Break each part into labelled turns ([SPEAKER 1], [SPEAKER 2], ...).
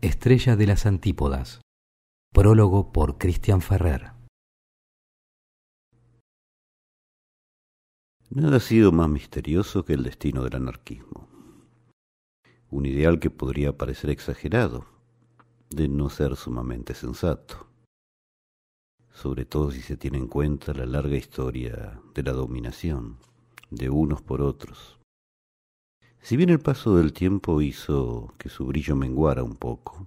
[SPEAKER 1] Estrella de las Antípodas. Prólogo por Cristian Ferrer.
[SPEAKER 2] Nada ha sido más misterioso que el destino del anarquismo. Un ideal que podría parecer exagerado, de no ser sumamente sensato, sobre todo si se tiene en cuenta la larga historia de la dominación de unos por otros si bien el paso del tiempo hizo que su brillo menguara un poco,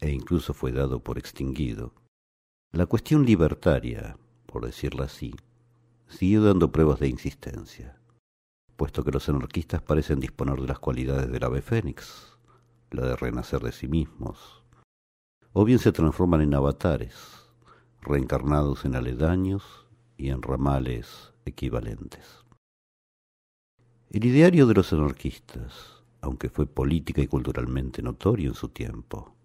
[SPEAKER 2] e incluso fue dado por extinguido, la cuestión libertaria, por decirlo así, siguió dando pruebas de insistencia, puesto que los anarquistas parecen disponer de las cualidades del ave fénix, la de renacer de sí mismos, o bien se transforman en avatares, reencarnados en aledaños y en ramales equivalentes. El ideario de los anarquistas, aunque fue política y culturalmente notorio en su tiempo,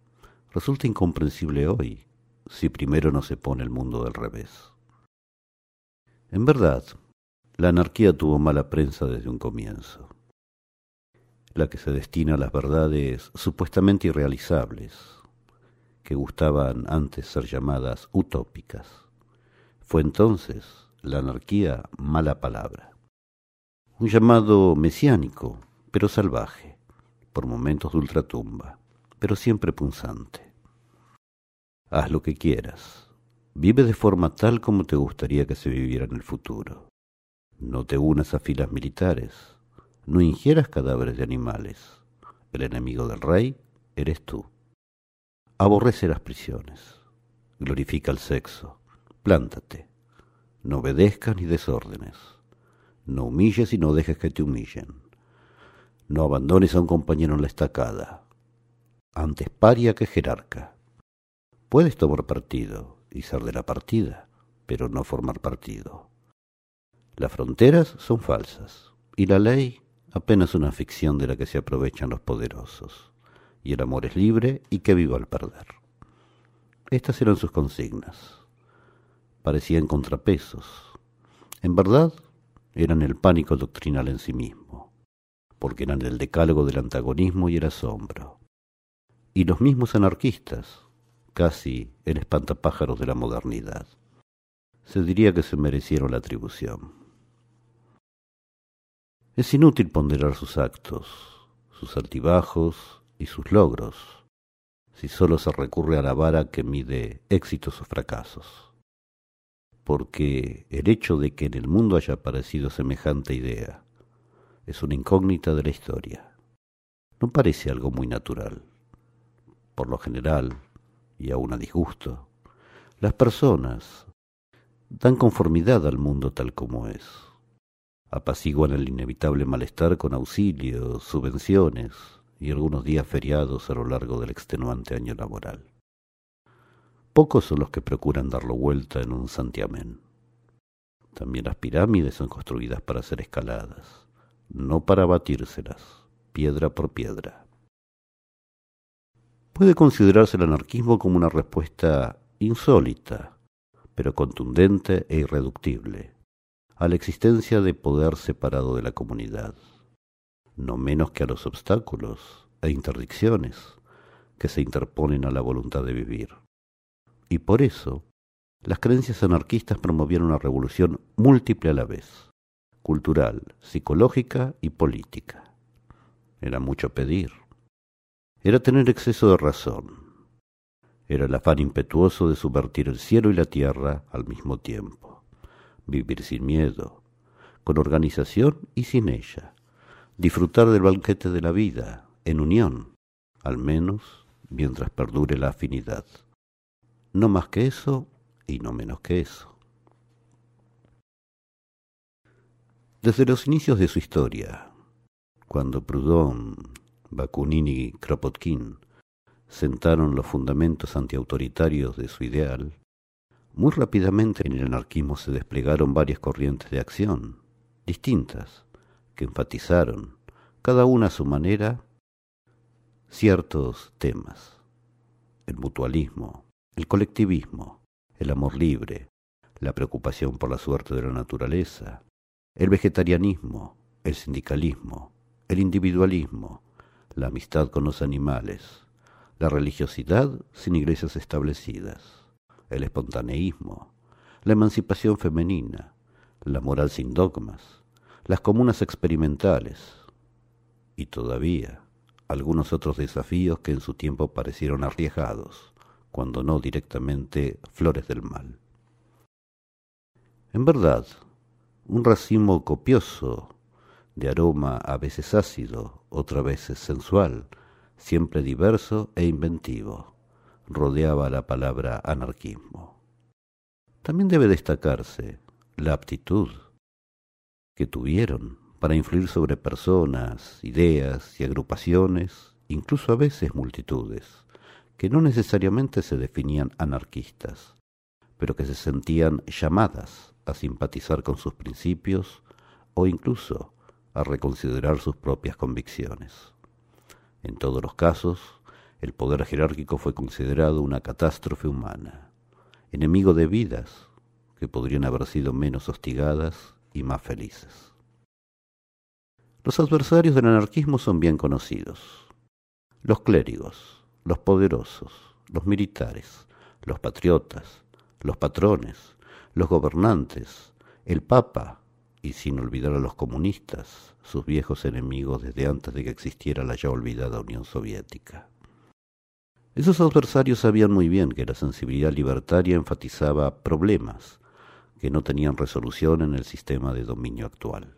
[SPEAKER 2] resulta incomprensible hoy si primero no se pone el mundo del revés. En verdad, la anarquía tuvo mala prensa desde un comienzo, la que se destina a las verdades supuestamente irrealizables, que gustaban antes ser llamadas utópicas. Fue entonces la anarquía mala palabra un llamado mesiánico, pero salvaje, por momentos de ultratumba, pero siempre punzante. Haz lo que quieras, vive de forma tal como te gustaría que se viviera en el futuro. No te unas a filas militares, no ingieras cadáveres de animales. El enemigo del rey eres tú. Aborrece las prisiones, glorifica el sexo, plántate, no obedezcas ni desórdenes no humilles y no dejes que te humillen. No abandones a un compañero en la estacada. Antes paria que jerarca. Puedes tomar partido y ser de la partida, pero no formar partido. Las fronteras son falsas y la ley apenas una ficción de la que se aprovechan los poderosos. Y el amor es libre y que viva al perder. Estas eran sus consignas. Parecían contrapesos. En verdad, eran el pánico doctrinal en sí mismo, porque eran el decálogo del antagonismo y el asombro. Y los mismos anarquistas, casi el espantapájaros de la modernidad, se diría que se merecieron la atribución. Es inútil ponderar sus actos, sus altibajos y sus logros, si sólo se recurre a la vara que mide éxitos o fracasos porque el hecho de que en el mundo haya aparecido semejante idea es una incógnita de la historia. No parece algo muy natural. Por lo general, y aún a disgusto, las personas dan conformidad al mundo tal como es. Apaciguan el inevitable malestar con auxilios, subvenciones y algunos días feriados a lo largo del extenuante año laboral. Pocos son los que procuran darlo vuelta en un santiamén. También las pirámides son construidas para ser escaladas, no para batírselas, piedra por piedra. Puede considerarse el anarquismo como una respuesta insólita, pero contundente e irreductible, a la existencia de poder separado de la comunidad, no menos que a los obstáculos e interdicciones que se interponen a la voluntad de vivir. Y por eso, las creencias anarquistas promovieron una revolución múltiple a la vez, cultural, psicológica y política. Era mucho pedir. Era tener exceso de razón. Era el afán impetuoso de subvertir el cielo y la tierra al mismo tiempo. Vivir sin miedo, con organización y sin ella. Disfrutar del banquete de la vida, en unión, al menos mientras perdure la afinidad. No más que eso y no menos que eso. Desde los inicios de su historia, cuando Proudhon, Bakunin y Kropotkin sentaron los fundamentos antiautoritarios de su ideal, muy rápidamente en el anarquismo se desplegaron varias corrientes de acción, distintas, que enfatizaron, cada una a su manera, ciertos temas. El mutualismo, el colectivismo, el amor libre, la preocupación por la suerte de la naturaleza, el vegetarianismo, el sindicalismo, el individualismo, la amistad con los animales, la religiosidad sin iglesias establecidas, el espontaneísmo, la emancipación femenina, la moral sin dogmas, las comunas experimentales y todavía algunos otros desafíos que en su tiempo parecieron arriesgados, cuando no directamente flores del mal. En verdad, un racimo copioso, de aroma a veces ácido, otra veces sensual, siempre diverso e inventivo, rodeaba la palabra anarquismo. También debe destacarse la aptitud que tuvieron para influir sobre personas, ideas y agrupaciones, incluso a veces multitudes, que no necesariamente se definían anarquistas, pero que se sentían llamadas a simpatizar con sus principios o incluso a reconsiderar sus propias convicciones. En todos los casos, el poder jerárquico fue considerado una catástrofe humana, enemigo de vidas que podrían haber sido menos hostigadas y más felices. Los adversarios del anarquismo son bien conocidos. Los clérigos, los poderosos, los militares, los patriotas, los patrones, los gobernantes, el Papa y sin olvidar a los comunistas, sus viejos enemigos desde antes de que existiera la ya olvidada Unión Soviética. Esos adversarios sabían muy bien que la sensibilidad libertaria enfatizaba problemas que no tenían resolución en el sistema de dominio actual,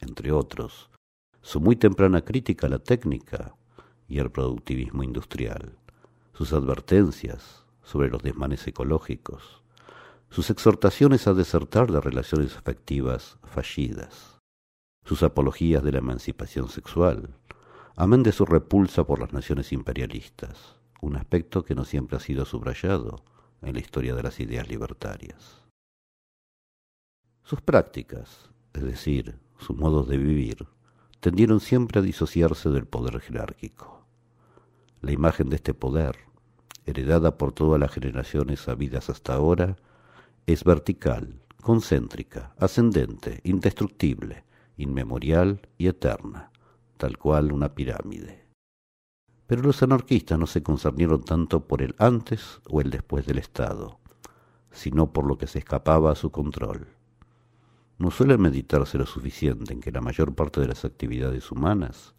[SPEAKER 2] entre otros, su muy temprana crítica a la técnica y al productivismo industrial, sus advertencias sobre los desmanes ecológicos, sus exhortaciones a desertar de relaciones afectivas fallidas, sus apologías de la emancipación sexual, amén de su repulsa por las naciones imperialistas, un aspecto que no siempre ha sido subrayado en la historia de las ideas libertarias. Sus prácticas, es decir, sus modos de vivir, tendieron siempre a disociarse del poder jerárquico. La imagen de este poder, heredada por todas las generaciones habidas hasta ahora, es vertical, concéntrica, ascendente, indestructible, inmemorial y eterna, tal cual una pirámide. Pero los anarquistas no se concernieron tanto por el antes o el después del Estado, sino por lo que se escapaba a su control. No suele meditarse lo suficiente en que la mayor parte de las actividades humanas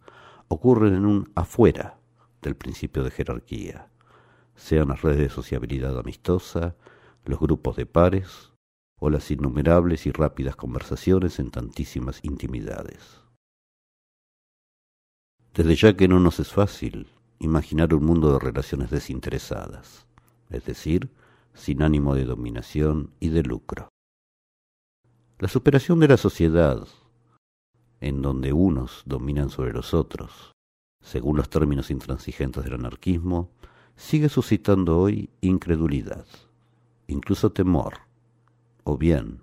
[SPEAKER 2] ocurren en un afuera del principio de jerarquía, sean las redes de sociabilidad amistosa, los grupos de pares o las innumerables y rápidas conversaciones en tantísimas intimidades. Desde ya que no nos es fácil imaginar un mundo de relaciones desinteresadas, es decir, sin ánimo de dominación y de lucro. La superación de la sociedad, en donde unos dominan sobre los otros, según los términos intransigentes del anarquismo, sigue suscitando hoy incredulidad incluso temor, o bien,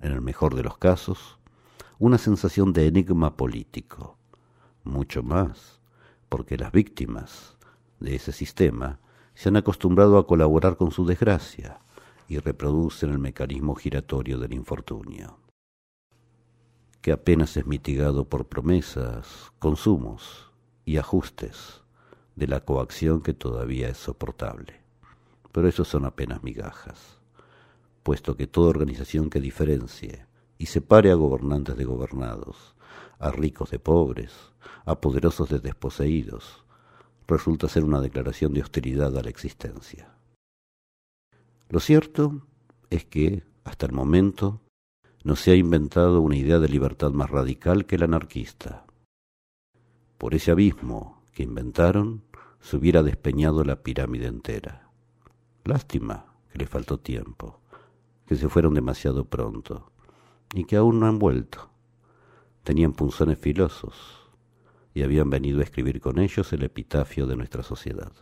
[SPEAKER 2] en el mejor de los casos, una sensación de enigma político, mucho más, porque las víctimas de ese sistema se han acostumbrado a colaborar con su desgracia y reproducen el mecanismo giratorio del infortunio, que apenas es mitigado por promesas, consumos y ajustes de la coacción que todavía es soportable pero eso son apenas migajas, puesto que toda organización que diferencie y separe a gobernantes de gobernados, a ricos de pobres, a poderosos de desposeídos, resulta ser una declaración de hostilidad a la existencia. Lo cierto es que, hasta el momento, no se ha inventado una idea de libertad más radical que la anarquista. Por ese abismo que inventaron, se hubiera despeñado la pirámide entera. Lástima que le faltó tiempo, que se fueron demasiado pronto y que aún no han vuelto. Tenían punzones filosos y habían venido a escribir con ellos el epitafio de nuestra sociedad.